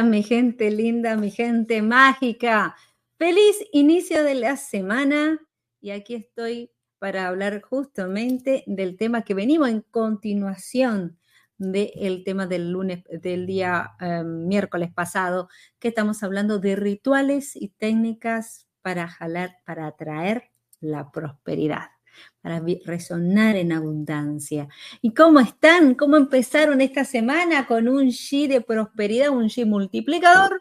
Mi gente linda, mi gente mágica. Feliz inicio de la semana y aquí estoy para hablar justamente del tema que venimos en continuación del tema del lunes, del día em, miércoles pasado, que estamos hablando de rituales y técnicas para jalar, para atraer la prosperidad para resonar en abundancia. ¿Y cómo están? ¿Cómo empezaron esta semana con un G de prosperidad, un G multiplicador?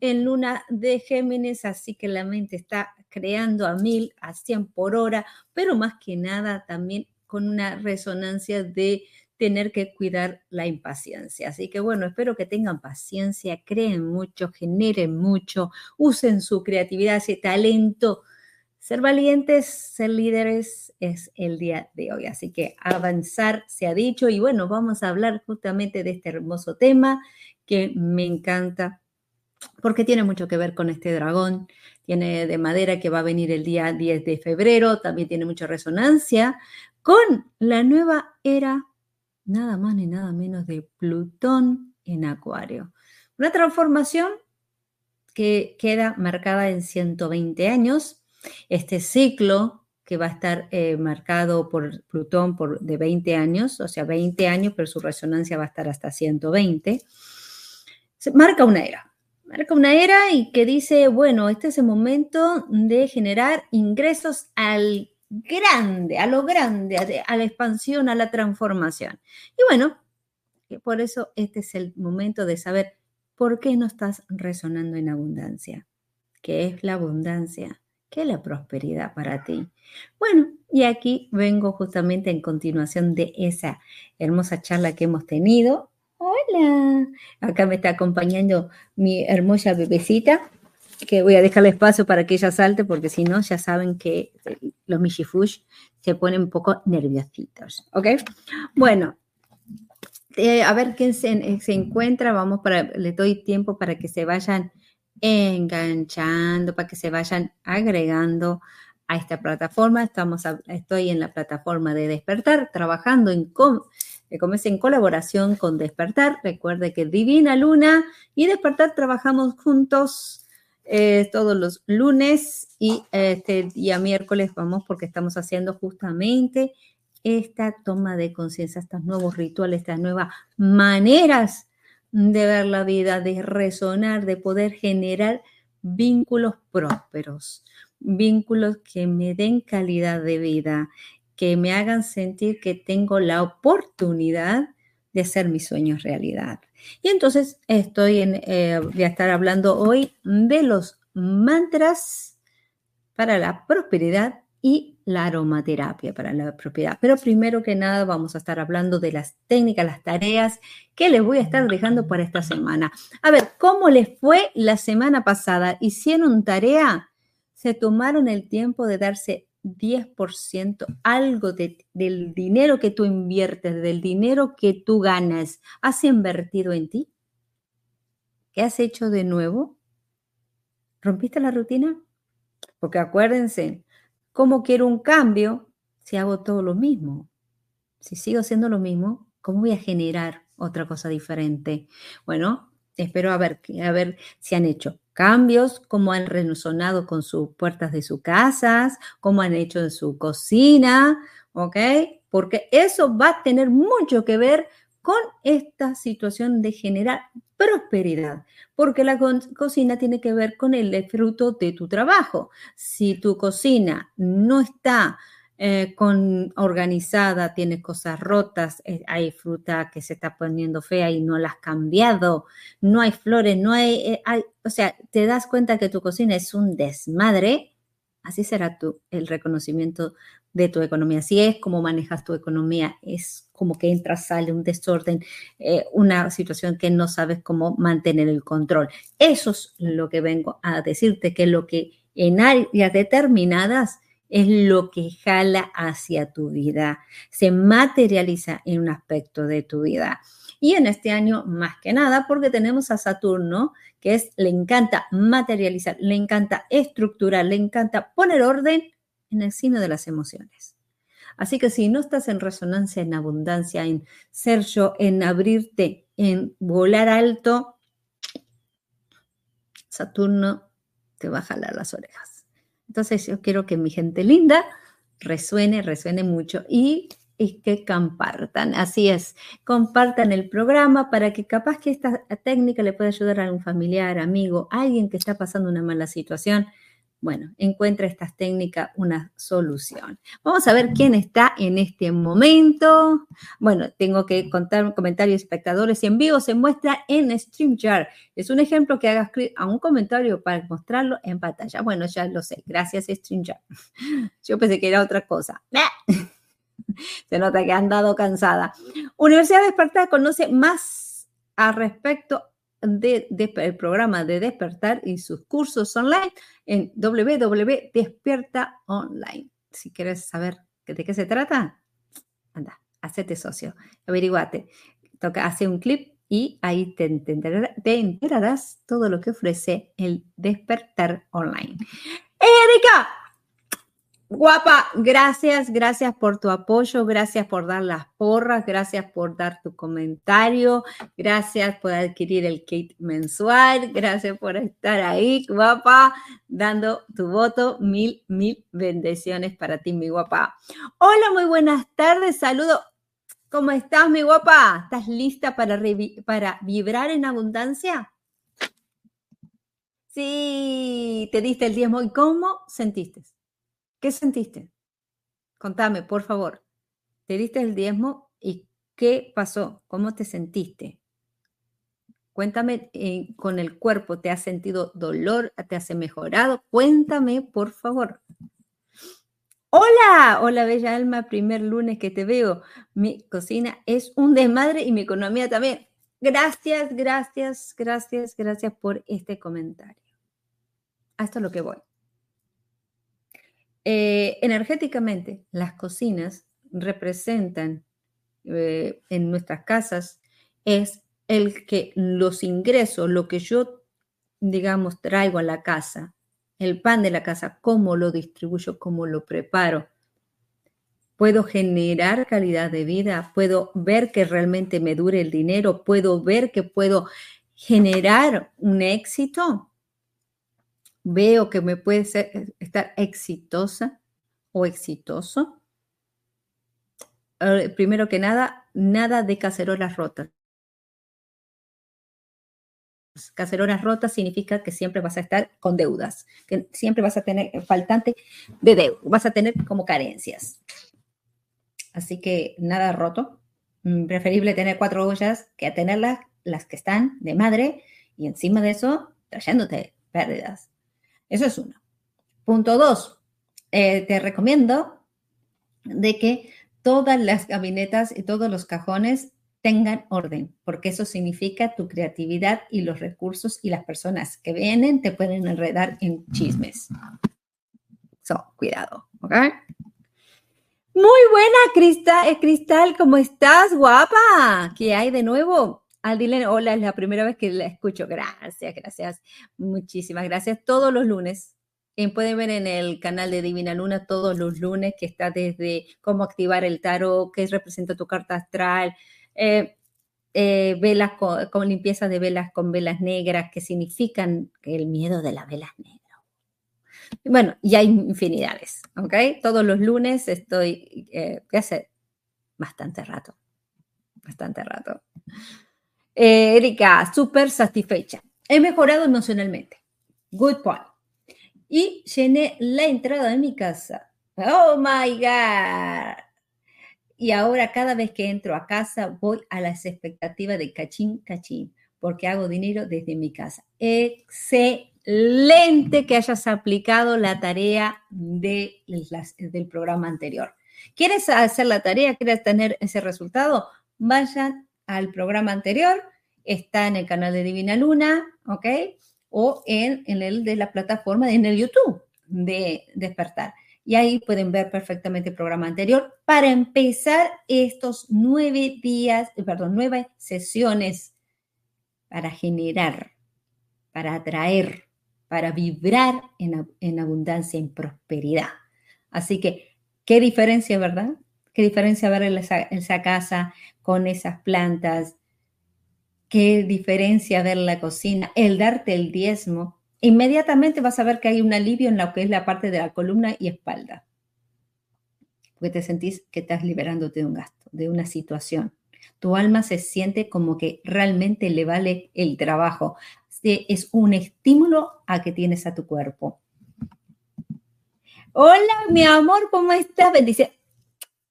En luna de Géminis, así que la mente está creando a mil, a cien por hora, pero más que nada también con una resonancia de tener que cuidar la impaciencia. Así que bueno, espero que tengan paciencia, creen mucho, generen mucho, usen su creatividad, ese talento ser valientes, ser líderes es el día de hoy. Así que avanzar se ha dicho y bueno, vamos a hablar justamente de este hermoso tema que me encanta porque tiene mucho que ver con este dragón. Tiene de madera que va a venir el día 10 de febrero, también tiene mucha resonancia con la nueva era, nada más ni nada menos de Plutón en Acuario. Una transformación que queda marcada en 120 años este ciclo que va a estar eh, marcado por Plutón por, de 20 años, o sea, 20 años, pero su resonancia va a estar hasta 120, marca una era. Marca una era y que dice, bueno, este es el momento de generar ingresos al grande, a lo grande, a, a la expansión, a la transformación. Y bueno, por eso este es el momento de saber por qué no estás resonando en abundancia. ¿Qué es la abundancia? ¿Qué la prosperidad para ti? Bueno, y aquí vengo justamente en continuación de esa hermosa charla que hemos tenido. Hola, acá me está acompañando mi hermosa bebecita, que voy a dejarle espacio para que ella salte, porque si no, ya saben que los Mishifush se ponen un poco nerviositos, ¿ok? Bueno, eh, a ver quién se, se, encuentra, vamos para, le doy tiempo para que se vayan enganchando para que se vayan agregando a esta plataforma. Estamos estoy en la plataforma de Despertar, trabajando en, eh, en colaboración con Despertar. Recuerde que Divina Luna y Despertar trabajamos juntos eh, todos los lunes y este día miércoles vamos porque estamos haciendo justamente esta toma de conciencia, estos nuevos rituales, estas nuevas maneras de ver la vida, de resonar, de poder generar vínculos prósperos, vínculos que me den calidad de vida, que me hagan sentir que tengo la oportunidad de hacer mis sueños realidad. Y entonces estoy eh, voy a estar hablando hoy de los mantras para la prosperidad y la aromaterapia para la propiedad. Pero primero que nada vamos a estar hablando de las técnicas, las tareas que les voy a estar dejando para esta semana. A ver, ¿cómo les fue la semana pasada? ¿Hicieron tarea? ¿Se tomaron el tiempo de darse 10%, algo del dinero que tú inviertes, del dinero que tú ganas, has invertido en ti? ¿Qué has hecho de nuevo? ¿Rompiste la rutina? Porque acuérdense, ¿cómo quiero un cambio si hago todo lo mismo? Si sigo haciendo lo mismo, ¿cómo voy a generar otra cosa diferente? Bueno, espero a ver, a ver si han hecho cambios, cómo han resonado con sus puertas de sus casas, cómo han hecho en su cocina, ¿ok? Porque eso va a tener mucho que ver con esta situación de generar prosperidad, porque la cocina tiene que ver con el fruto de tu trabajo. Si tu cocina no está eh, organizada, tienes cosas rotas, eh, hay fruta que se está poniendo fea y no la has cambiado, no hay flores, no eh, hay, o sea, te das cuenta que tu cocina es un desmadre, así será tu, el reconocimiento de tu economía. Si es como manejas tu economía, es como que entra, sale un desorden, una situación que no sabes cómo mantener el control. Eso es lo que vengo a decirte, que lo que en áreas determinadas es lo que jala hacia tu vida, se materializa en un aspecto de tu vida. Y en este año, más que nada, porque tenemos a Saturno, que es, le encanta materializar, le encanta estructurar, le encanta poner orden en el signo de las emociones. Así que si no estás en resonancia, en abundancia, en ser yo, en abrirte, en volar alto, Saturno te va a jalar las orejas. Entonces yo quiero que mi gente linda resuene, resuene mucho y, que compartan. Así es, compartan el programa para que capaz que esta técnica le pueda ayudar a un familiar, amigo, alguien que está pasando una mala situación bueno, encuentra estas técnicas una solución. Vamos a ver quién está en este momento. Bueno, tengo que contar comentarios espectadores y en vivo se muestra en StreamYard. Es un ejemplo que hagas clic a un comentario para mostrarlo en pantalla. Bueno, ya lo sé. Gracias, StreamYard. Yo pensé que era otra cosa. Se nota que han dado cansada. Universidad de Esparta conoce más al respecto del programa de despertar y sus cursos online en www.despierta online. Si quieres saber de qué se trata, anda, hacete socio, averiguate, toca, hace un clip y ahí te, te enterarás todo lo que ofrece el despertar online. Erika, Guapa, gracias, gracias por tu apoyo, gracias por dar las porras, gracias por dar tu comentario, gracias por adquirir el kit mensual, gracias por estar ahí, guapa, dando tu voto. Mil, mil bendiciones para ti, mi guapa. Hola, muy buenas tardes, saludo. ¿Cómo estás, mi guapa? ¿Estás lista para, para vibrar en abundancia? Sí, te diste el diezmo. ¿Y cómo sentiste? ¿Qué sentiste? Contame, por favor. ¿Te diste el diezmo y qué pasó? ¿Cómo te sentiste? Cuéntame eh, con el cuerpo, ¿te has sentido dolor? ¿Te has mejorado? Cuéntame, por favor. Hola, hola bella alma, primer lunes que te veo. Mi cocina es un desmadre y mi economía también. Gracias, gracias, gracias, gracias por este comentario. Hasta lo que voy. Eh, energéticamente, las cocinas representan eh, en nuestras casas es el que los ingresos, lo que yo, digamos, traigo a la casa, el pan de la casa, cómo lo distribuyo, cómo lo preparo. Puedo generar calidad de vida, puedo ver que realmente me dure el dinero, puedo ver que puedo generar un éxito veo que me puede ser, eh, estar exitosa o exitoso, eh, primero que nada, nada de cacerolas rotas. Cacerolas rotas significa que siempre vas a estar con deudas, que siempre vas a tener faltante de deuda, vas a tener como carencias. Así que nada roto. Mm, preferible tener cuatro ollas que tenerlas las que están de madre y encima de eso trayéndote pérdidas. Eso es uno. Punto dos, eh, te recomiendo de que todas las gabinetas y todos los cajones tengan orden, porque eso significa tu creatividad y los recursos y las personas que vienen te pueden enredar en chismes. So, cuidado, ¿ok? Muy buena, Cristal, eh, Cristal, ¿cómo estás, guapa? ¿Qué hay de nuevo? Aldile, hola, es la primera vez que la escucho. Gracias, gracias. Muchísimas gracias. Todos los lunes. Pueden ver en el canal de Divina Luna todos los lunes que está desde cómo activar el tarot, qué representa tu carta astral, eh, eh, velas con, limpieza de velas con velas negras, que significan el miedo de las velas negras. Bueno, y hay infinidades, ¿ok? Todos los lunes estoy, eh, ¿qué hace? Bastante rato, bastante rato. Eh, Erika, súper satisfecha. He mejorado emocionalmente. Good point. Y llené la entrada de mi casa. Oh my God. Y ahora cada vez que entro a casa voy a las expectativas de cachín, cachín, porque hago dinero desde mi casa. Excelente que hayas aplicado la tarea de del programa anterior. ¿Quieres hacer la tarea? ¿Quieres tener ese resultado? Vayan al programa anterior. Está en el canal de Divina Luna, ¿ok? O en, en el de la plataforma, en el YouTube de Despertar y ahí pueden ver perfectamente el programa anterior para empezar estos nueve días, eh, perdón, nueve sesiones para generar, para atraer, para vibrar en, abundancia, en prosperidad. Así que, ¿qué diferencia, verdad? ¿Qué diferencia ver esa, esa casa con esas plantas? ¿Qué diferencia ver la cocina? El darte el diezmo inmediatamente vas a ver que hay un alivio en lo que es la parte de la columna y espalda. Porque te sentís que estás liberándote de un gasto, de una situación. Tu alma se siente como que realmente le vale el trabajo. Es un estímulo a que tienes a tu cuerpo. Hola, mi amor, ¿cómo estás? Bendice.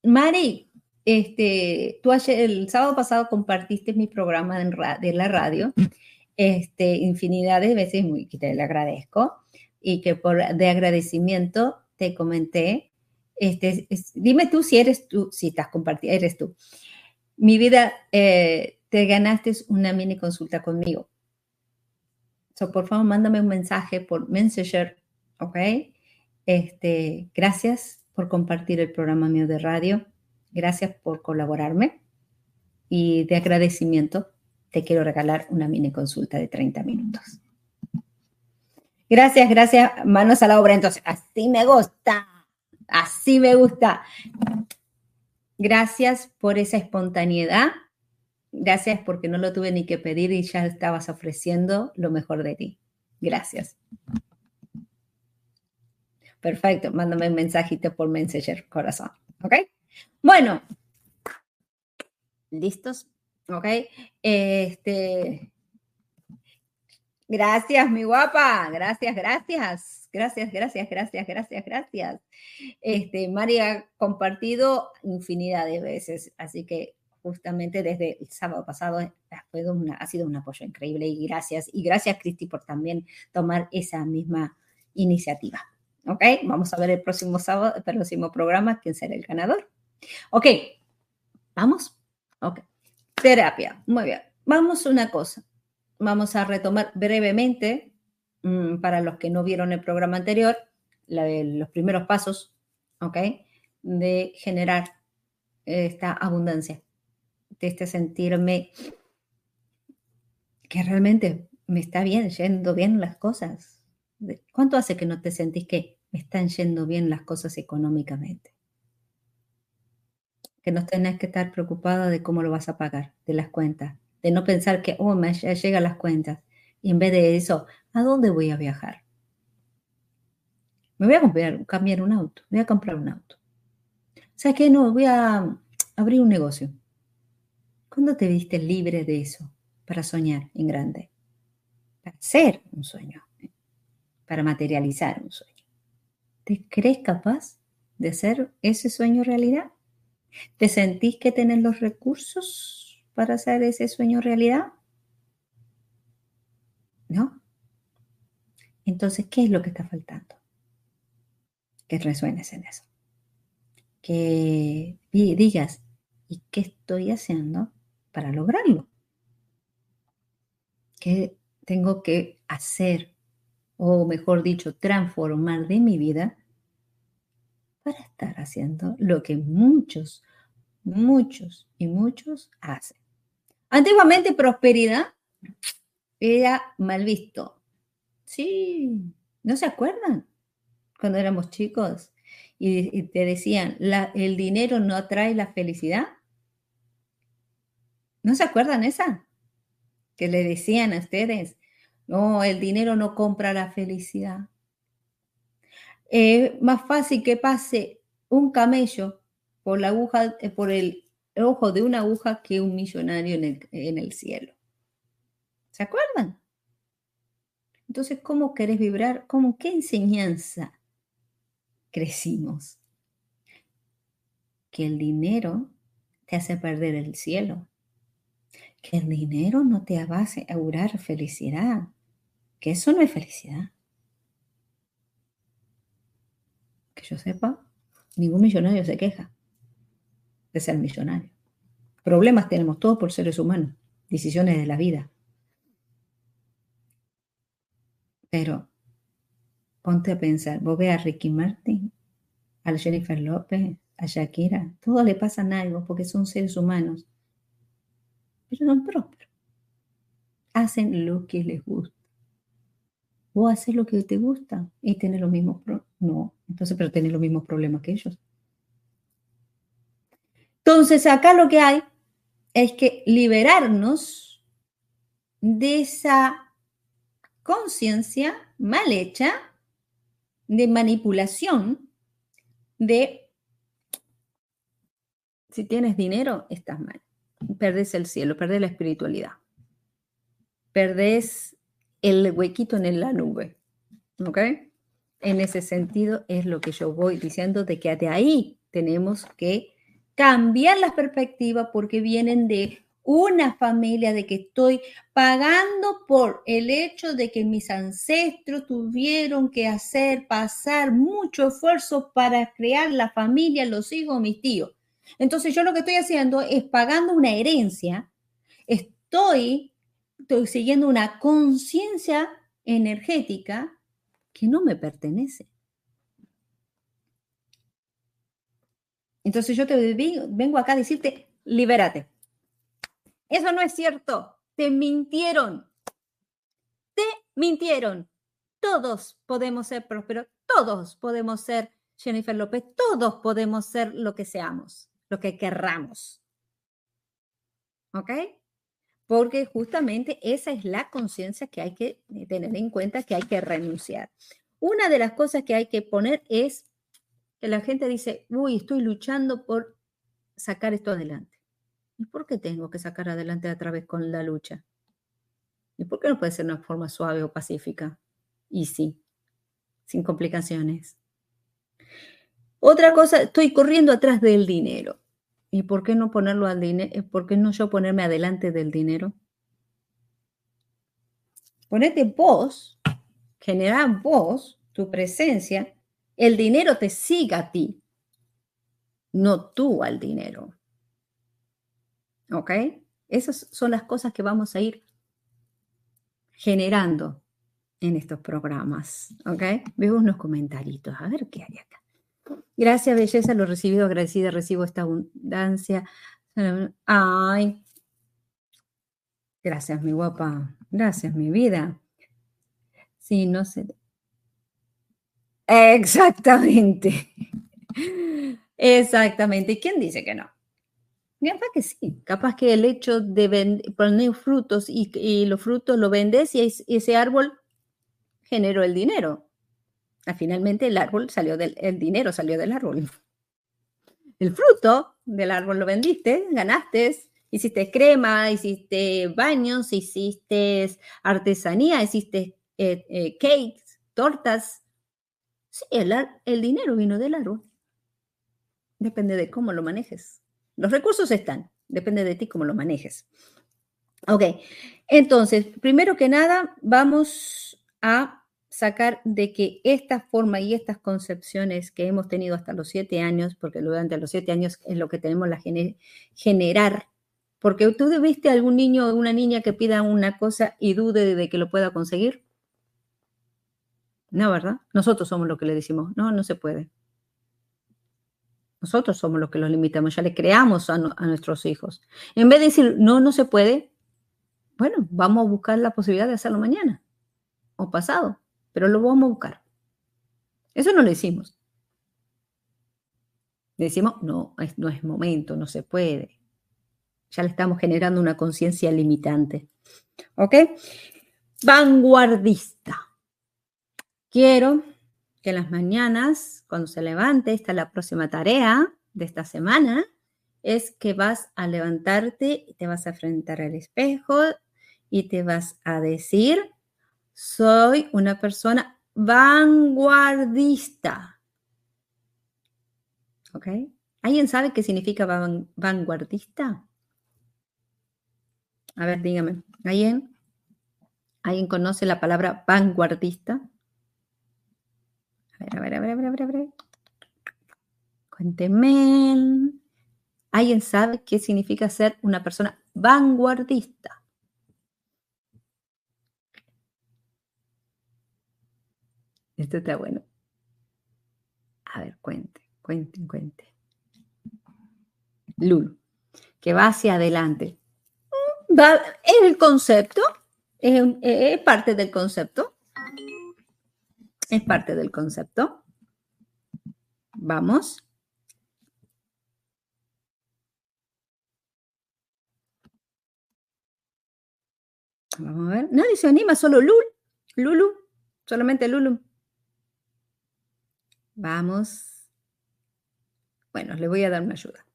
Mari, este, tú ayer, el sábado pasado compartiste mi programa de la radio este, infinidad de veces, muy, que te le agradezco, y que por de agradecimiento te comenté, este, dime tú si eres tú, si estás compartiendo, eres tú. Mi vida, eh, te ganaste una mini consulta conmigo. So, por favor, mándame un mensaje por Messenger, ¿ok? Este, gracias por compartir el programa mío de radio. Gracias por colaborarme. Y de agradecimiento, te quiero regalar una mini consulta de 30 minutos. Gracias, gracias. Manos a la obra. Entonces, así me gusta. Así me gusta. Gracias por esa espontaneidad. Gracias porque no lo tuve ni que pedir y ya estabas ofreciendo lo mejor de ti. Gracias. Perfecto. Mándame un mensajito por Messenger, corazón. ¿Ok? Bueno. ¿Listos? ¿ok? Este, gracias, mi guapa, gracias, gracias, gracias, gracias, gracias, gracias, gracias. Este, María ha compartido infinidad de veces, así que justamente desde el sábado pasado ha sido un apoyo increíble y gracias. Y gracias, Cristi, por también tomar esa misma iniciativa. ¿Ok? Vamos a ver el próximo sábado, el próximo programa, quién será el ganador. Ok, ¿vamos? Ok. Terapia. Muy bien. Vamos una cosa. Vamos a retomar brevemente, mm, para los que no vieron el programa anterior, los primeros pasos, ¿ok? De generar esta abundancia, de este sentirme que realmente me está bien, yendo bien las cosas. ¿Cuánto hace que no te sentís que me están yendo bien las cosas económicamente? que no tenés que estar preocupada de cómo lo vas a pagar, de las cuentas, de no pensar que, oh, me llegan las cuentas. Y en vez de eso, ¿a dónde voy a viajar? Me voy a comprar, cambiar un auto, voy a comprar un auto. ¿Sabes qué? No, voy a abrir un negocio. ¿Cuándo te viste libre de eso para soñar en grande? Para hacer un sueño, para materializar un sueño. ¿Te crees capaz de hacer ese sueño realidad? ¿Te sentís que tenés los recursos para hacer ese sueño realidad? ¿No? Entonces, ¿qué es lo que está faltando? que resuenes en eso. Que digas, ¿y qué estoy haciendo para lograrlo? ¿Qué tengo que hacer, o mejor dicho, transformar de mi vida para estar haciendo lo que muchos, muchos y muchos hacen? Antiguamente prosperidad era mal visto. Sí, ¿no se acuerdan? Cuando éramos chicos y, te decían, el dinero no atrae la felicidad. ¿No se acuerdan esa? Que le decían a ustedes, no, el dinero no compra la felicidad. Es más fácil que pase un camello por la aguja, eh, por el ojo de una aguja que un millonario en el, en el cielo. ¿Se acuerdan? Entonces, ¿cómo querés vibrar? ¿Cómo qué enseñanza crecimos? Que el dinero te hace perder el cielo. Que el dinero no te va a asegurar felicidad. Que eso no es felicidad. Que yo sepa, ningún millonario se queja de ser millonario. Problemas tenemos todos por seres humanos, decisiones de la vida. Pero ponte a pensar, vos ve a Ricky Martin, a Jennifer López, a Shakira, todos le pasan algo porque son seres humanos, pero son prósperos. Hacen lo que les gusta. Vos haces lo que te gusta y tenés los mismos problemas. No, entonces, pero tenés los mismos problemas que ellos. Entonces, acá lo que hay es que liberarnos de esa conciencia mal hecha de manipulación de si tienes dinero, estás mal. Perdés el cielo, perdés la espiritualidad. Perdés el huequito en la nube. ¿Ok? En ese sentido es lo que yo voy diciendo de que de ahí tenemos que cambiar la perspectiva porque vienen de una familia, de que estoy pagando por el hecho de que mis ancestros tuvieron que hacer pasar mucho esfuerzo para crear la familia, los hijos, mis tíos. Entonces yo lo que estoy haciendo es pagando una herencia, estoy, estoy siguiendo una conciencia energética que no me pertenece. Entonces yo te vengo acá a decirte, libérate. Eso no es cierto. Te mintieron. Te mintieron. Todos podemos ser prósperos. Todos podemos ser Jennifer López. Todos podemos ser lo que seamos, lo que querramos. ¿Ok? Porque justamente esa es la conciencia que hay que tener en cuenta, que hay que renunciar. Una de las cosas que hay que poner es que la gente dice, uy, estoy luchando por sacar esto adelante. ¿Y por qué tengo que sacar adelante a través con la lucha? ¿Y por qué no puede ser una forma suave o pacífica? Y sí, sin complicaciones. Otra cosa, estoy corriendo atrás del dinero. ¿Y por qué no ponerlo al dinero? Eh, ¿Por qué no yo ponerme adelante del dinero? Ponete vos, genera vos tu presencia, el dinero te siga a ti, no tú al dinero. ¿Ok? Esas son las cosas que vamos a ir generando en estos programas. ¿Ok? Veo unos comentarios. A ver qué hay acá. Gracias, belleza, lo recibido, agradecida, recibo esta abundancia. Ay. Gracias, mi guapa. Gracias, mi vida. Sí, no sé. Exactamente. Exactamente. ¿Quién dice que no? Capaz que sí, capaz que el hecho de poner frutos y, los frutos lo vendes y, ese árbol generó el dinero. Ah, finalmente el árbol salió del el dinero salió del árbol. El fruto del árbol lo vendiste, ganaste, hiciste crema, hiciste baños, hiciste artesanía, hiciste eh, eh, cakes, tortas. Sí, el, el dinero vino del árbol. Depende de cómo lo manejes. Los recursos están, depende de ti cómo lo manejes. Ok, entonces, primero que nada, vamos a sacar de que esta forma y estas concepciones que hemos tenido hasta los siete años, porque durante los siete años es lo que tenemos la generar, porque tú viste a algún niño o una niña que pida una cosa y dude de que lo pueda conseguir. No, ¿verdad? Nosotros somos los que le decimos, no, no se puede. Nosotros somos los que los limitamos, ya le creamos a, a nuestros hijos. En vez de decir, no, no se puede, bueno, vamos a buscar la posibilidad de hacerlo mañana o pasado pero lo vamos a buscar. Eso no lo decimos. Decimos, no, no es momento, no se puede. Ya le estamos generando una conciencia limitante. ¿Ok? Vanguardista. Quiero que en las mañanas, cuando se levante, esta es la próxima tarea de esta semana, es que vas a levantarte te vas a enfrentar al espejo y te vas a decir, soy una persona vanguardista. ¿Ok? ¿Alguien sabe qué significa vanguardista? A ver, dígame. ¿Alguien? ¿Alguien conoce la palabra vanguardista? A ver, a ver, a ver, a ver, a ver. A ver. Cuénteme. ¿Alguien sabe qué significa ser una persona vanguardista? Esto está bueno. A ver, cuente, cuente, cuente. Lulu, que va hacia adelante. Mm, es el concepto, es, parte del concepto. Es parte del concepto. Vamos. Vamos a ver. Nadie se anima, solo Lulu. Lulu, solamente Lulu. Vamos. Bueno, le voy a dar una ayuda.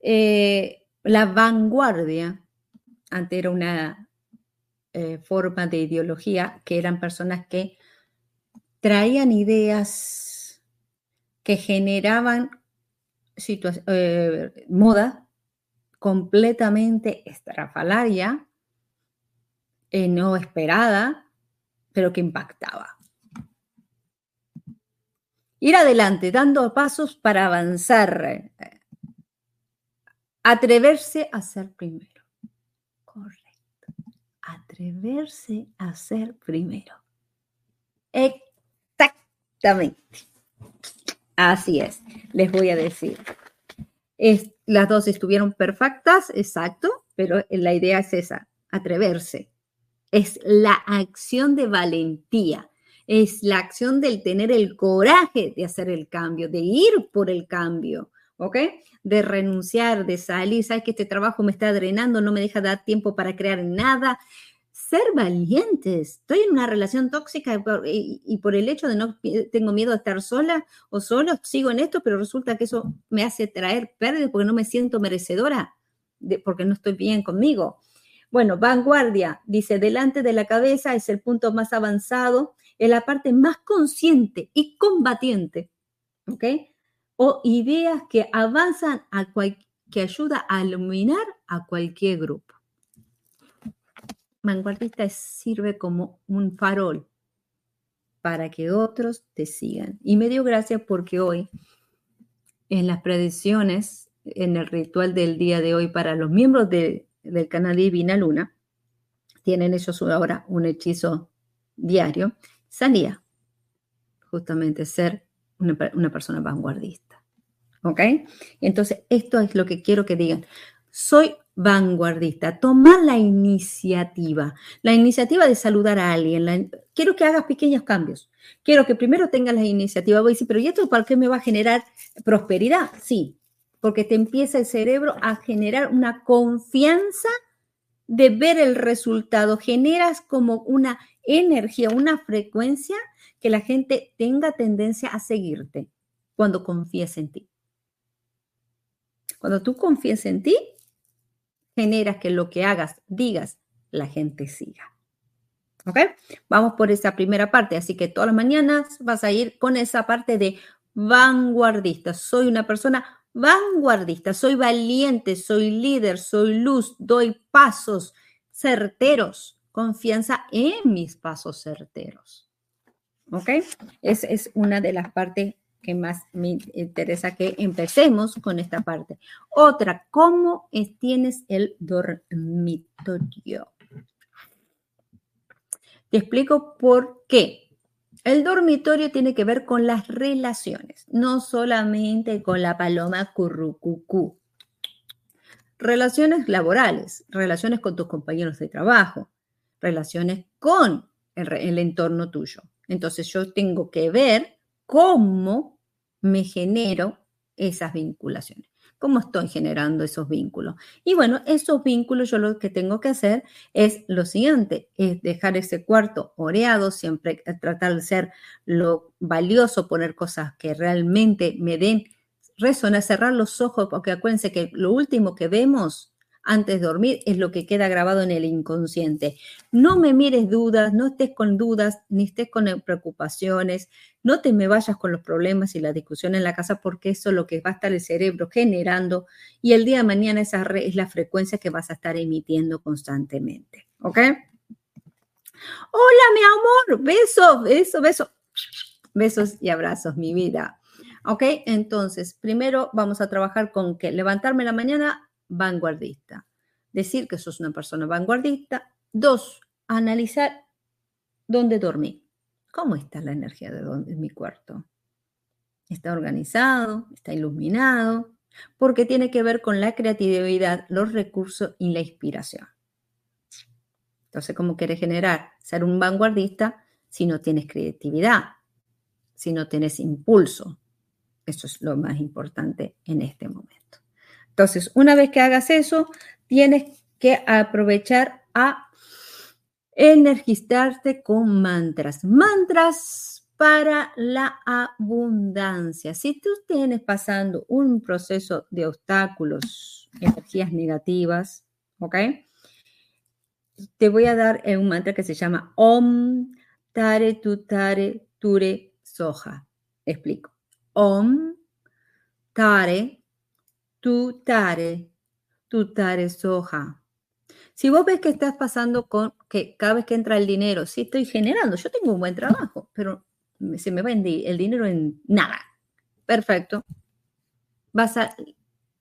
Eh, la vanguardia, antes era una eh, forma de ideología que eran personas que traían ideas que generaban eh, moda completamente estrafalaria, no esperada, pero que impactaba. Ir adelante, dando pasos para avanzar. Atreverse a ser primero. Correcto. Atreverse a ser primero. Exactamente. Así es. Les voy a decir. las dos estuvieron perfectas, exacto, pero la idea es esa, atreverse. Es la acción de valentía es la acción del tener el coraje de hacer el cambio, de ir por el cambio, ¿ok? De renunciar, de salir, sabes que este trabajo me está drenando, no me deja dar tiempo para crear nada. Ser valientes. Estoy en una relación tóxica y, por el hecho de no tengo miedo de estar sola o solo, sigo en esto, pero resulta que eso me hace traer pérdidas porque no me siento merecedora, de, porque no estoy bien conmigo. Bueno, vanguardia, dice, delante de la cabeza es el punto más avanzado es la parte más consciente y combatiente, ¿ok? O ideas que avanzan, a que ayuda a iluminar a cualquier grupo. Vanguardista sirve como un farol para que otros te sigan. Y me dio gracia porque hoy, en las predicciones, en el ritual del día de hoy para los miembros del canal Divina Luna, tienen ellos ahora un hechizo diario salía justamente ser una, persona vanguardista. ¿Ok? Entonces, esto es lo que quiero que digan. Soy vanguardista, tomar la iniciativa, la iniciativa de saludar a alguien. quiero que hagas pequeños cambios. Quiero que primero tengas la iniciativa. Voy a decir, pero ¿y esto para qué me va a generar prosperidad? Sí, porque te empieza el cerebro a generar una confianza de ver el resultado. Generas como una energía, una frecuencia que la gente tenga tendencia a seguirte cuando confíes en ti. Cuando tú confíes en ti, generas que lo que hagas, digas, la gente siga. ¿Ok? Vamos por esa primera parte. Así que todas las mañanas vas a ir con esa parte de vanguardista. Soy una persona vanguardista, soy valiente, soy líder, soy luz, doy pasos certeros confianza en mis pasos certeros. ¿Ok? Esa es una de las partes que más me interesa que empecemos con esta parte. Otra, ¿cómo tienes el dormitorio? Te explico por qué. El dormitorio tiene que ver con las relaciones, no solamente con la paloma currucucú. Relaciones laborales, relaciones con tus compañeros de trabajo, relaciones con el, el entorno tuyo. Entonces yo tengo que ver cómo me genero esas vinculaciones. ¿Cómo estoy generando esos vínculos? Y bueno, esos vínculos yo lo que tengo que hacer es lo siguiente, es dejar ese cuarto oreado, siempre tratar de ser lo valioso, poner cosas que realmente me den resonar, cerrar los ojos, porque acuérdense que lo último que vemos antes de dormir es lo que queda grabado en el inconsciente. No me mires dudas, no estés con dudas, ni estés con preocupaciones, no te me vayas con los problemas y la discusión en la casa porque eso es lo que va a estar el cerebro generando y el día de mañana esa es la frecuencia que vas a estar emitiendo constantemente. ¿Ok? Hola, mi amor, besos, besos, besos, besos y abrazos, mi vida. ¿Ok? Entonces, primero vamos a trabajar con que levantarme la mañana vanguardista. Decir que sos una persona vanguardista. Dos, analizar dónde dormí. ¿Cómo está la energía de, dónde, mi cuarto? ¿Está organizado? ¿Está iluminado? Porque tiene que ver con la creatividad, los recursos y la inspiración. Entonces, ¿cómo quieres generar? Ser un vanguardista si no tienes creatividad, si no tienes impulso. Eso es lo más importante en este momento. Entonces, una vez que hagas eso, tienes que aprovechar a energizarte con mantras. Mantras para la abundancia. Si tú tienes pasando un proceso de obstáculos, energías negativas, ¿ok? Te voy a dar un mantra que se llama Om Tare Tutare Ture Soja. Explico. Om Tare tutare, tutare soja. Si vos ves que estás pasando con que cada vez que entra el dinero, sí estoy generando, yo tengo un buen trabajo, pero se me va el dinero en nada. Perfecto. Vas a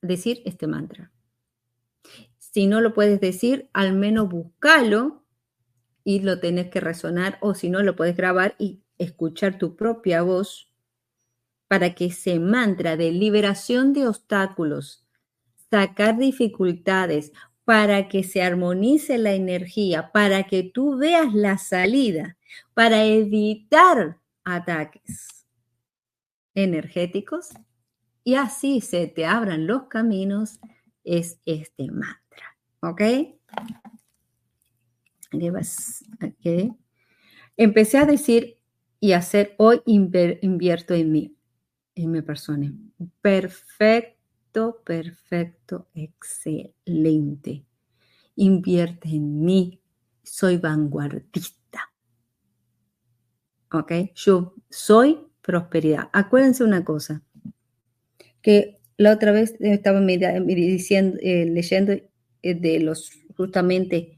decir este mantra. Si no lo puedes decir, al menos búscalo y lo tenés que resonar o si no lo puedes grabar y escuchar tu propia voz para que ese mantra de liberación de obstáculos, sacar dificultades, para que se armonice la energía, para que tú veas la salida, para evitar ataques energéticos y así se te abran los caminos, es este mantra. ¿Ok? Empecé a decir y hacer hoy invierto en mí y me persone. Perfecto, perfecto, excelente. Invierte en mí. Soy vanguardista. ¿Ok? Yo soy prosperidad. Acuérdense una cosa, que la otra vez estaba diciendo, eh, leyendo eh, de los justamente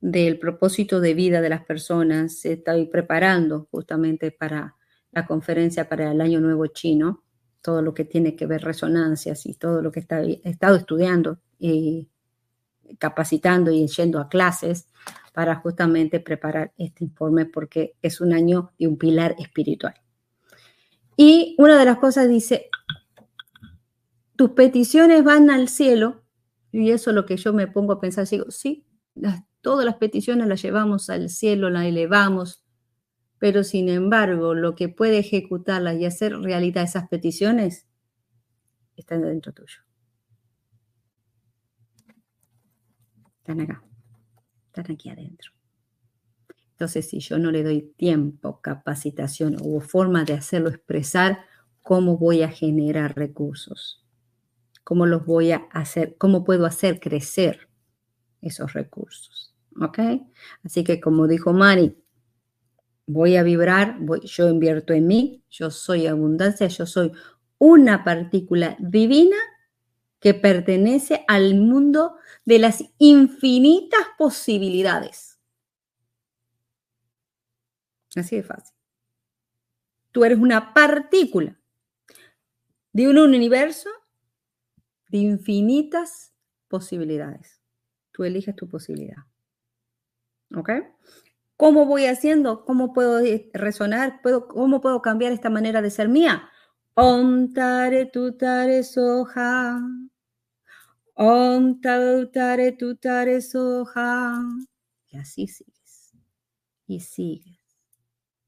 del propósito de vida de las personas, estoy preparando justamente para la conferencia para el Año Nuevo Chino, todo lo que tiene que ver resonancias y todo lo que he estado estudiando y capacitando y yendo a clases para justamente preparar este informe porque es un año de un pilar espiritual. Y una de las cosas dice, tus peticiones van al cielo, y eso es lo que yo me pongo a pensar, digo, sí, todas las peticiones las llevamos al cielo, las elevamos, pero sin embargo lo que puede ejecutarlas y hacer realidad esas peticiones está dentro tuyo. Están acá, están aquí adentro. Entonces, si yo no le doy tiempo, capacitación o forma de hacerlo expresar, ¿cómo voy a generar recursos? ¿Cómo los voy a hacer? ¿Cómo puedo hacer crecer esos recursos? ¿Ok? Así que como dijo Mari, voy a vibrar, yo invierto en mí, yo soy abundancia, yo soy una partícula divina que pertenece al mundo de las infinitas posibilidades. Así de fácil. Tú eres una partícula de un universo de infinitas posibilidades. Tú eliges tu posibilidad. ¿Ok? ¿Cómo voy haciendo? ¿Cómo puedo eh, resonar? ¿Puedo, ¿Cómo puedo cambiar esta manera de ser mía? Om tare tare soja. Om tare tare soja. Y así sigues. Y sigues.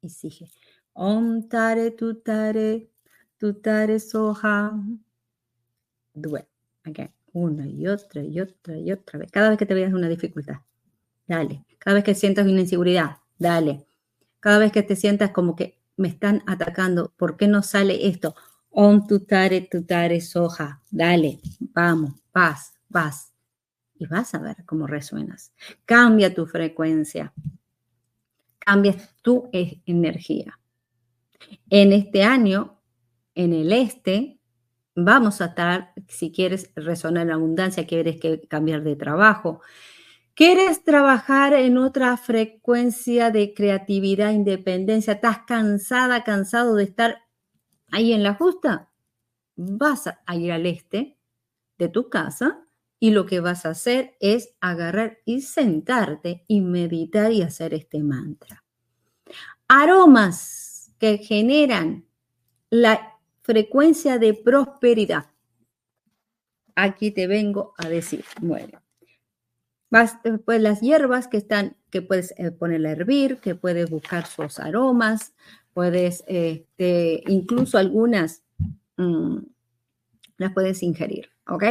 Y sigue. Om tare tare tare soja. Duele. Okay. Una y otra y otra y otra vez. Cada vez que te veas una dificultad. Dale. Cada vez que sientas una inseguridad. Dale. Cada vez que te sientas como que me están atacando, ¿por qué no sale esto? On tutare, tutare, soja. Dale, vamos, vas, vas. Y vas a ver cómo resuenas. Cambia tu frecuencia. Cambia tu e-, energía. En este año, en el este, vamos a estar, si quieres resonar en abundancia, quieres que cambiar de trabajo, ¿Quieres trabajar en otra frecuencia de creatividad, independencia? ¿Estás cansada, cansado de estar ahí en la justa? Vas a ir al este de tu casa y lo que vas a hacer es agarrar y sentarte y meditar y hacer este mantra. Aromas que generan la frecuencia de prosperidad. Aquí te vengo a decir, bueno, pues las hierbas que están, que puedes eh, poner a hervir, que puedes buscar sus aromas, puedes, este, incluso algunas mm, las puedes ingerir, ¿ok?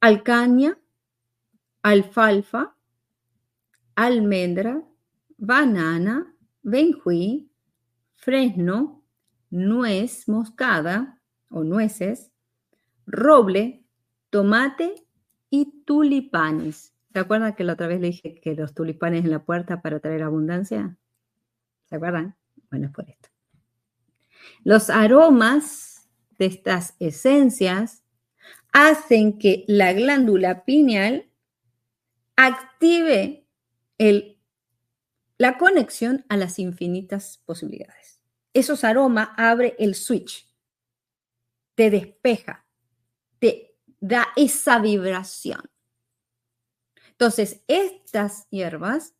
Alcaña, alfalfa, almendra, banana, benjuí, fresno, nuez moscada o nueces, roble, tomate y tulipanes. ¿Se acuerdan que la otra vez le dije que los tulipanes en la puerta para traer abundancia? ¿Se acuerdan? Bueno, es por esto. Los aromas de estas esencias hacen que la glándula pineal active el, la conexión a las infinitas posibilidades. Esos aromas abre el switch, te despeja, te da esa vibración. Entonces, estas hierbas,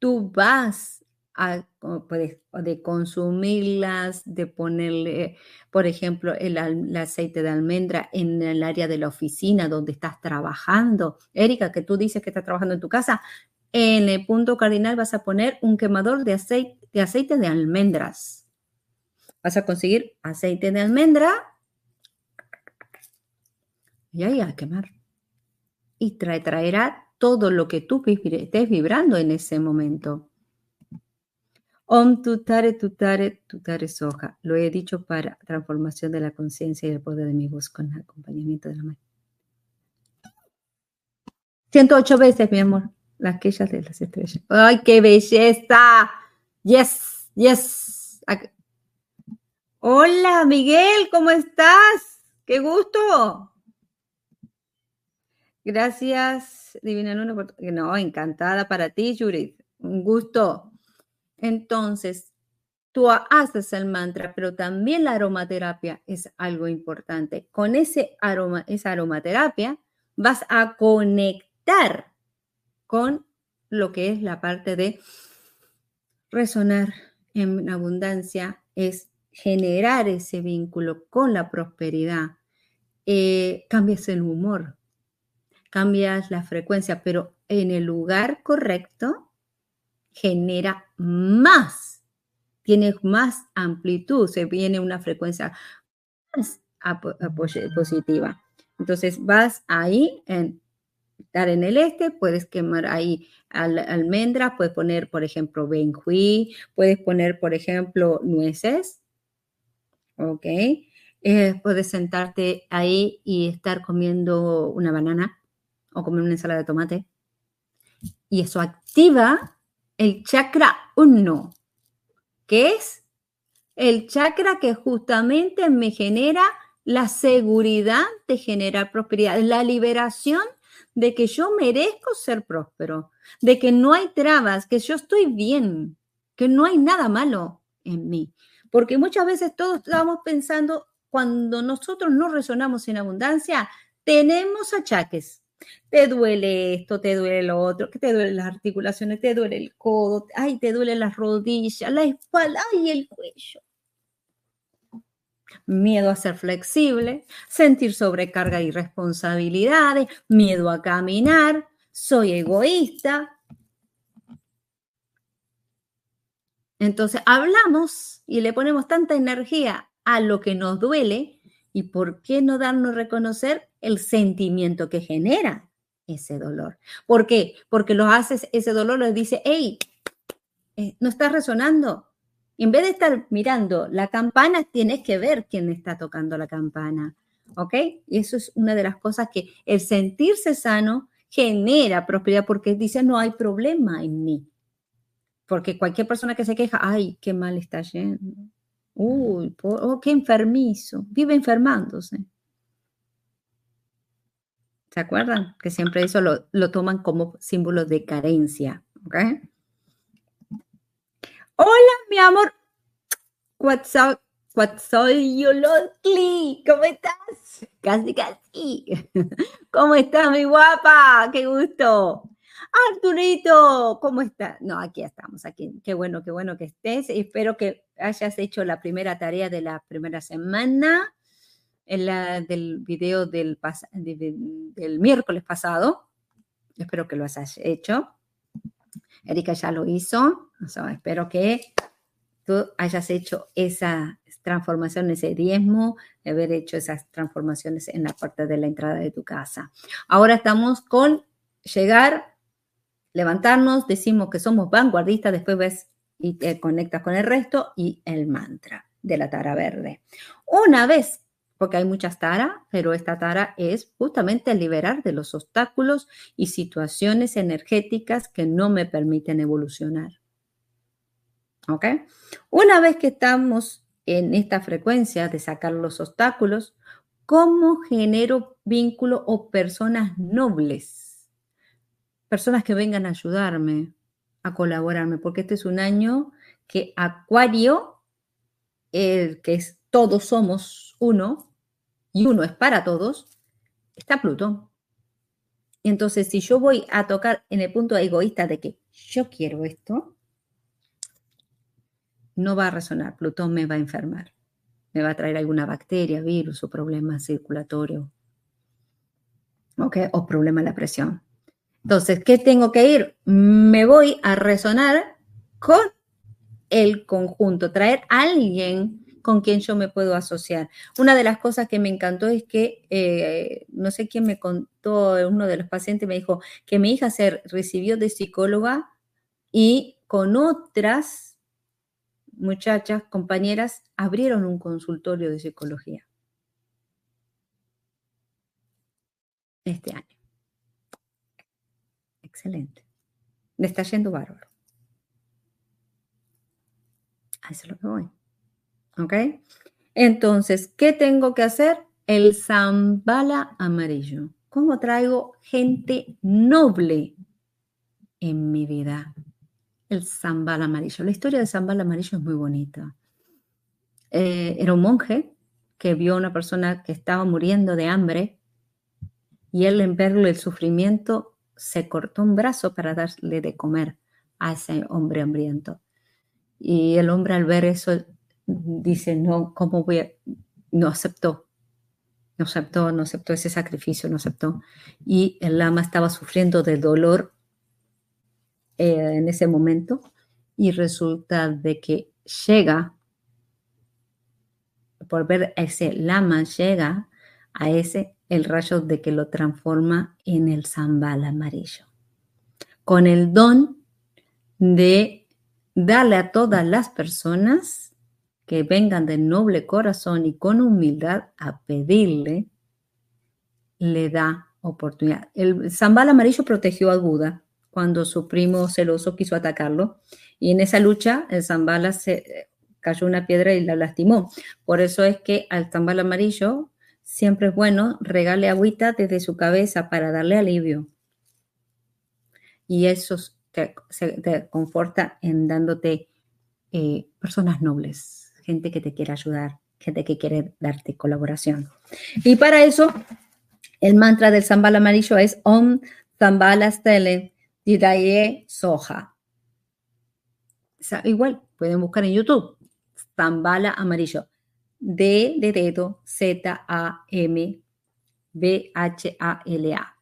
tú vas a consumirlas, de ponerle, por ejemplo, el, aceite de almendra en el área de la oficina donde estás trabajando. Erika, que tú dices que estás trabajando en tu casa, en el punto cardinal vas a poner un quemador de aceite de, aceite de almendras. Vas a conseguir aceite de almendra y ahí a quemar. Y trae, traerá todo lo que tú estés vibrando en ese momento. Om tutare tutare tutare soja. Lo he dicho para transformación de la conciencia y el poder de mi voz con acompañamiento de la mente. 108 veces, mi amor. Las quillas de las estrellas. ¡Ay, qué belleza! Yes, yes. Hola, Miguel, ¿cómo estás? ¡Qué gusto! Gracias, Divina Luna. Por... No, encantada para ti, Judith. Un gusto. Entonces, tú haces el mantra, pero también la aromaterapia es algo importante. Con ese aroma, esa aromaterapia, vas a conectar con lo que es la parte de resonar en abundancia, es generar ese vínculo con la prosperidad. Eh, cambias el humor, cambias la frecuencia, pero en el lugar correcto genera más, tiene más amplitud, se viene una frecuencia más positiva. Entonces vas ahí en estar en el este, puedes quemar ahí almendras, puedes poner, por ejemplo, benjuí, puedes poner, por ejemplo, nueces, ¿ok? Eh, puedes sentarte ahí y estar comiendo una banana o comer una ensalada de tomate. Y eso activa el chakra 1, que es el chakra que justamente me genera la seguridad de generar prosperidad, la liberación de que yo merezco ser próspero, de que no hay trabas, que yo estoy bien, que no hay nada malo en mí. Porque muchas veces todos estamos pensando, cuando nosotros no resonamos en abundancia, tenemos achaques. Te duele esto, te duele lo otro, que te duelen las articulaciones, te duele el codo, ay, te duele las rodillas, la espalda, ay, el cuello. Miedo a ser flexible, sentir sobrecarga y responsabilidades, miedo a caminar, soy egoísta. Entonces hablamos y le ponemos tanta energía a lo que nos duele y por qué no darnos a reconocer el sentimiento que genera ese dolor. ¿Por qué? Porque lo haces, ese dolor les dice, hey, eh, no estás resonando. En vez de estar mirando la campana, tienes que ver quién está tocando la campana. ¿Ok? Y eso es una de las cosas que el sentirse sano genera prosperidad porque dice, no hay problema en mí. Porque cualquier persona que se queja, ay, qué mal está yendo. Uy, oh, qué enfermizo. Vive enfermándose. ¿Se acuerdan? Que siempre eso lo, toman como símbolo de carencia. Hola, mi amor. What's up? What's up, ¿Cómo estás? Casi, casi. ¿Cómo estás, mi guapa? Qué gusto. Arturito, ¿cómo estás? No, aquí estamos, aquí. Qué bueno, qué bueno que estés. Espero que hayas hecho la primera tarea de la primera semana en del video del, miércoles pasado. Espero que lo hayas hecho. Erika ya lo hizo. espero que tú hayas hecho esa transformación, ese diezmo, de haber hecho esas transformaciones en la parte de la entrada de tu casa. Ahora estamos con llegar, levantarnos, decimos que somos vanguardistas, después ves y te conectas con el resto y el mantra de la tara verde. Una vez porque hay muchas taras, pero esta tara es justamente liberar de los obstáculos y situaciones energéticas que no me permiten evolucionar. ¿Ok? Una vez que estamos en esta frecuencia de sacar los obstáculos, ¿cómo genero vínculo o personas nobles? Personas que vengan a ayudarme, a colaborarme, porque este es un año que Acuario, el que es todos somos uno, y uno es para todos, está Plutón. Y entonces, si yo voy a tocar en el punto egoísta de que yo quiero esto, no va a resonar. Plutón me va a enfermar. Me va a traer alguna bacteria, virus o problema circulatorio. ¿Ok? O problema de la presión. Entonces, ¿qué tengo que ir? Me voy a resonar con el conjunto, traer a alguien con quien yo me puedo asociar. Una de las cosas que me encantó es que, eh, no sé quién me contó, uno de los pacientes me dijo que mi hija se recibió de psicóloga y con otras muchachas, compañeras, abrieron un consultorio de psicología. Este año. Excelente. Me está yendo bárbaro. A eso es lo que voy. ¿Ok? Entonces, ¿qué tengo que hacer? El zambala amarillo. ¿Cómo traigo gente noble en mi vida? El zambala amarillo. La historia de zambala amarillo es muy bonita. Eh, era un monje que vio a una persona que estaba muriendo de hambre y él en verle el sufrimiento se cortó un brazo para darle de comer a ese hombre hambriento. Y el hombre al ver eso dice, no, ¿cómo voy a...? No aceptó, no aceptó, no aceptó ese sacrificio, no aceptó. Y el lama estaba sufriendo de dolor eh, en ese momento y resulta de que llega, por ver a ese lama, llega a ese el rayo de que lo transforma en el zambal amarillo, con el don de darle a todas las personas que vengan de noble corazón y con humildad a pedirle, le da oportunidad. El zambal amarillo protegió a Buda cuando su primo celoso quiso atacarlo y en esa lucha el zambala se cayó una piedra y la lastimó. Por eso es que al zambal amarillo siempre es bueno regale agüita desde su cabeza para darle alivio. Y eso te, te conforta en dándote eh, personas nobles, gente que te quiere ayudar, gente que quiere darte colaboración. Y para eso, el mantra del Zambala amarillo es Om Zambala Stele Didaye Soja. igual, pueden buscar en YouTube, Zambala amarillo. D de dedo, Z-A-M, B-H-A-L-A.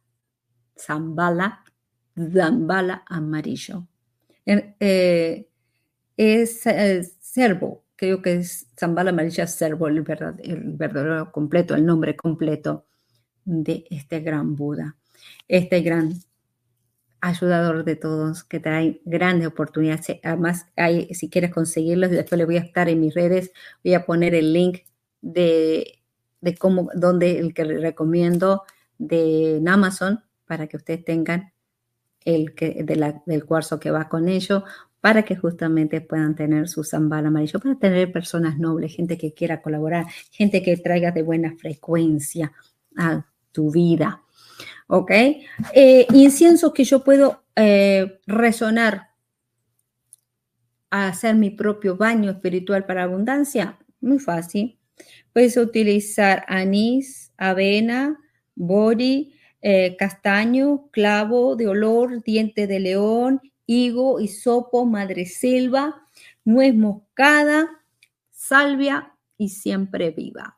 Zambala, Zambala amarillo. Eh, es eh, servo, creo que es Zambala Amarilla Servo, el, el verdadero completo, el nombre completo de este gran Buda, este gran ayudador de todos, que trae grandes oportunidades. Además, hay, si quieres conseguirlos, después le voy a estar en mis redes, voy a poner el link de, de cómo, donde el que les recomiendo de Amazon para que ustedes tengan el que, del cuarzo que va con ello, para que justamente puedan tener su zambal amarillo, para tener personas nobles, gente que quiera colaborar, gente que traiga de buena frecuencia a tu vida. ¿Ok? Eh, incienso que yo puedo eh, resonar a hacer mi propio baño espiritual para abundancia. Muy fácil. Puedes utilizar anís, avena, bori, eh, castaño, clavo de olor, diente de león, higo, hisopo, selva, nuez moscada, salvia y siempre viva.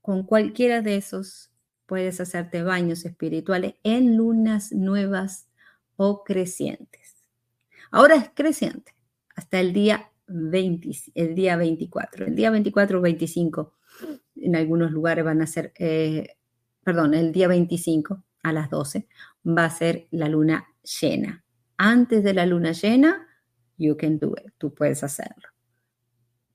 Con cualquiera de esos puedes hacerte baños espirituales en lunas nuevas o crecientes. Ahora es creciente hasta el día, 20, el día 24. El día 24 o 25 en algunos lugares van a ser eh, perdón, el día 25 a las 12 va a ser la luna llena. Antes de la luna llena, you can do it, tú puedes hacerlo.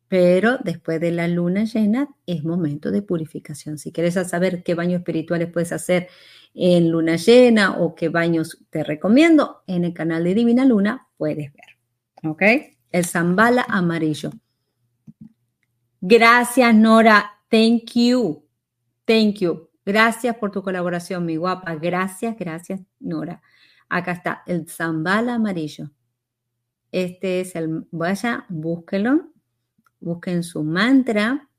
Pero después de la luna llena es momento de purificación. Si quieres saber qué baños espirituales puedes hacer en luna llena o qué baños te recomiendo, en el canal de Divina Luna puedes ver. ¿Ok? El Zambala amarillo. Gracias, Nora. Thank you. Thank you. Gracias por tu colaboración, mi guapa. Gracias, gracias, Nora. Acá está el zambala amarillo. Este es el, vaya, búsquelo, busquen su mantra.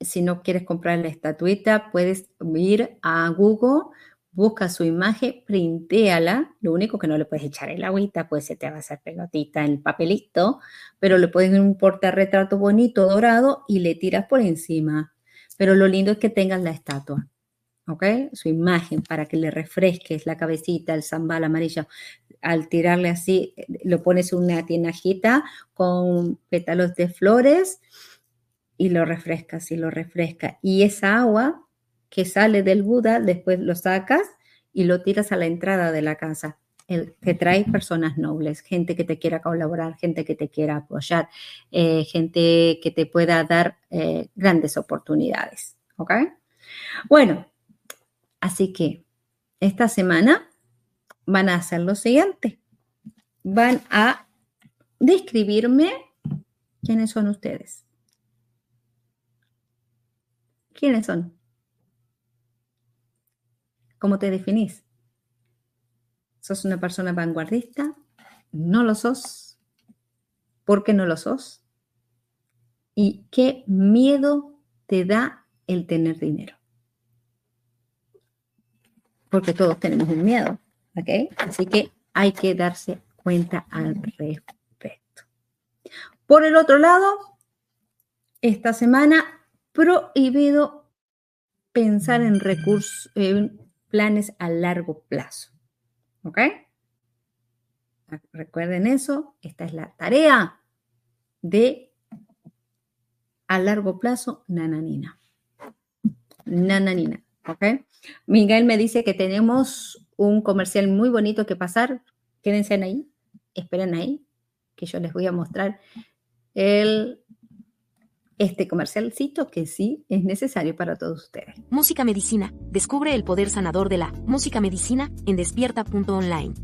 Si no quieres comprar la estatuita, puedes ir a Google, busca su imagen, printéala. Lo único que no le puedes echar el agüita, pues se te va a hacer pelotita en el papelito, pero le puedes un portarretrato bonito, dorado, y le tiras por encima pero lo lindo es que tengas la estatua, ¿ok? Su imagen para que le refresques la cabecita, el zambal amarillo. Al tirarle así, lo pones una tinajita con pétalos de flores y lo refrescas y lo refrescas. Y esa agua que sale del Buda, después lo sacas y lo tiras a la entrada de la casa que trae personas nobles, gente que te quiera colaborar, gente que te quiera apoyar, eh, gente que te pueda dar eh, grandes oportunidades. ¿Ok? Bueno, así que esta semana van a hacer lo siguiente. Van a describirme quiénes son ustedes. ¿Quiénes son? ¿Cómo te definís? ¿Sos una persona vanguardista? ¿No lo sos? ¿Por qué no lo sos? ¿Y qué miedo te da el tener dinero? Porque todos tenemos un miedo, ¿ok? Así que hay que darse cuenta al respecto. Por el otro lado, esta semana prohibido pensar en recursos, en planes a largo plazo. ¿Ok? Recuerden eso, esta es la tarea de a largo plazo, nananina. Nananina, Miguel me dice que tenemos un comercial muy bonito que pasar. Quédense ahí, esperen ahí, que yo les voy a mostrar el, este comercialcito que sí es necesario para todos ustedes. Música Medicina. Descubre el poder sanador de la música medicina en despierta.online.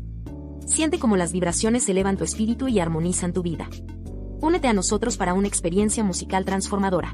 Siente cómo las vibraciones elevan tu espíritu y armonizan tu vida. Únete a nosotros para una experiencia musical transformadora.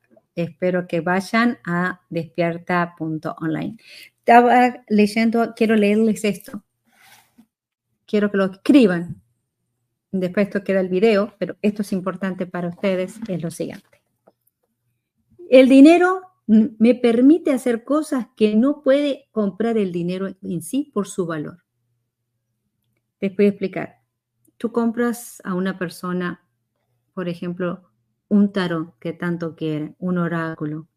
espero que vayan a despierta.online. Estaba leyendo, quiero leerles esto. Quiero que lo escriban. Después esto queda el video, pero esto es importante para ustedes, es lo siguiente. El dinero me permite hacer cosas que no puede comprar el dinero en sí por su valor. Les voy explicar. Tú compras a una persona por ejemplo, un tarot que tanto quiere, un oráculo,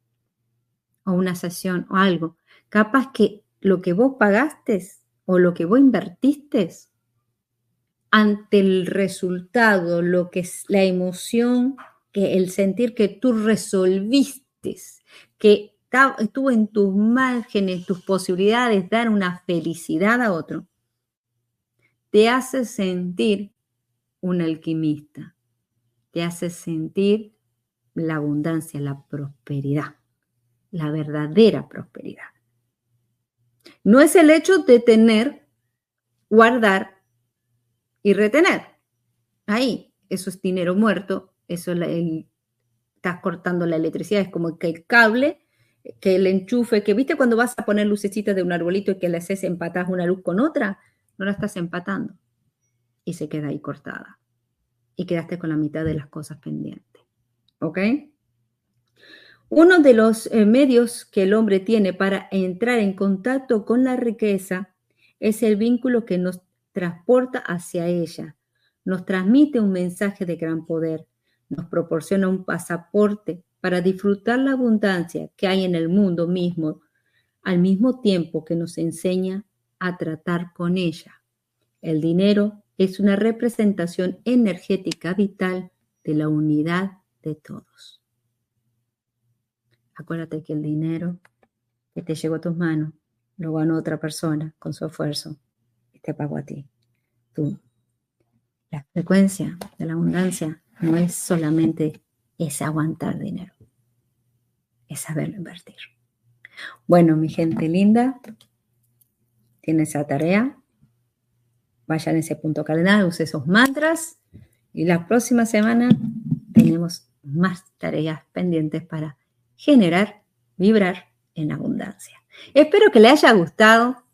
o una sesión, o algo, capaz que lo que vos pagaste o lo que vos invertiste, ante el resultado, lo que es la emoción, que el sentir que tú resolviste, que estuvo en tus márgenes, tus posibilidades, dar una felicidad a otro, te hace sentir un alquimista te hace sentir la abundancia, la prosperidad, la verdadera prosperidad. No es el hecho de tener, guardar y retener. Ahí, eso es dinero muerto, eso es estás cortando la electricidad, es como que el cable, que el enchufe, que viste cuando vas a poner lucecitas de un arbolito y que le haces empatar una luz con otra, no la estás empatando y se queda ahí cortada y quedaste con la mitad de las cosas pendientes. ¿Ok? Uno de los eh, medios que el hombre tiene para entrar en contacto con la riqueza es el vínculo que nos transporta hacia ella, nos transmite un mensaje de gran poder, nos proporciona un pasaporte para disfrutar la abundancia que hay en el mundo mismo, al mismo tiempo que nos enseña a tratar con ella. El dinero es una representación energética vital de la unidad de todos. Acuérdate que el dinero que te llegó a tus manos lo ganó otra persona con su esfuerzo y te pagó a ti. Tú. La frecuencia de la abundancia no es solamente ese aguantar dinero, es saberlo invertir. Bueno, mi gente linda, tiene esa tarea vayan a ese punto cardenal, use esos mantras y la próxima semana tenemos más tareas pendientes para generar, vibrar en abundancia. Espero que les haya gustado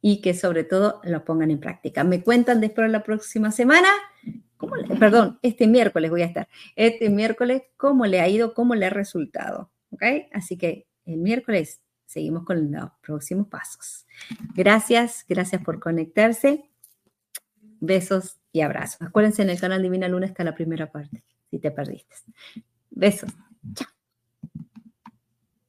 y que sobre todo lo pongan en práctica. Me cuentan después de la próxima semana, cómo perdón, este miércoles voy a estar, este miércoles, cómo le ha ido, cómo le ha resultado. ¿Ok? Así que el miércoles seguimos con los próximos pasos. Gracias, gracias por conectarse. Besos y abrazos. Acuérdense en el canal Divina Luna está la primera parte, si te perdiste. Besos. Chao.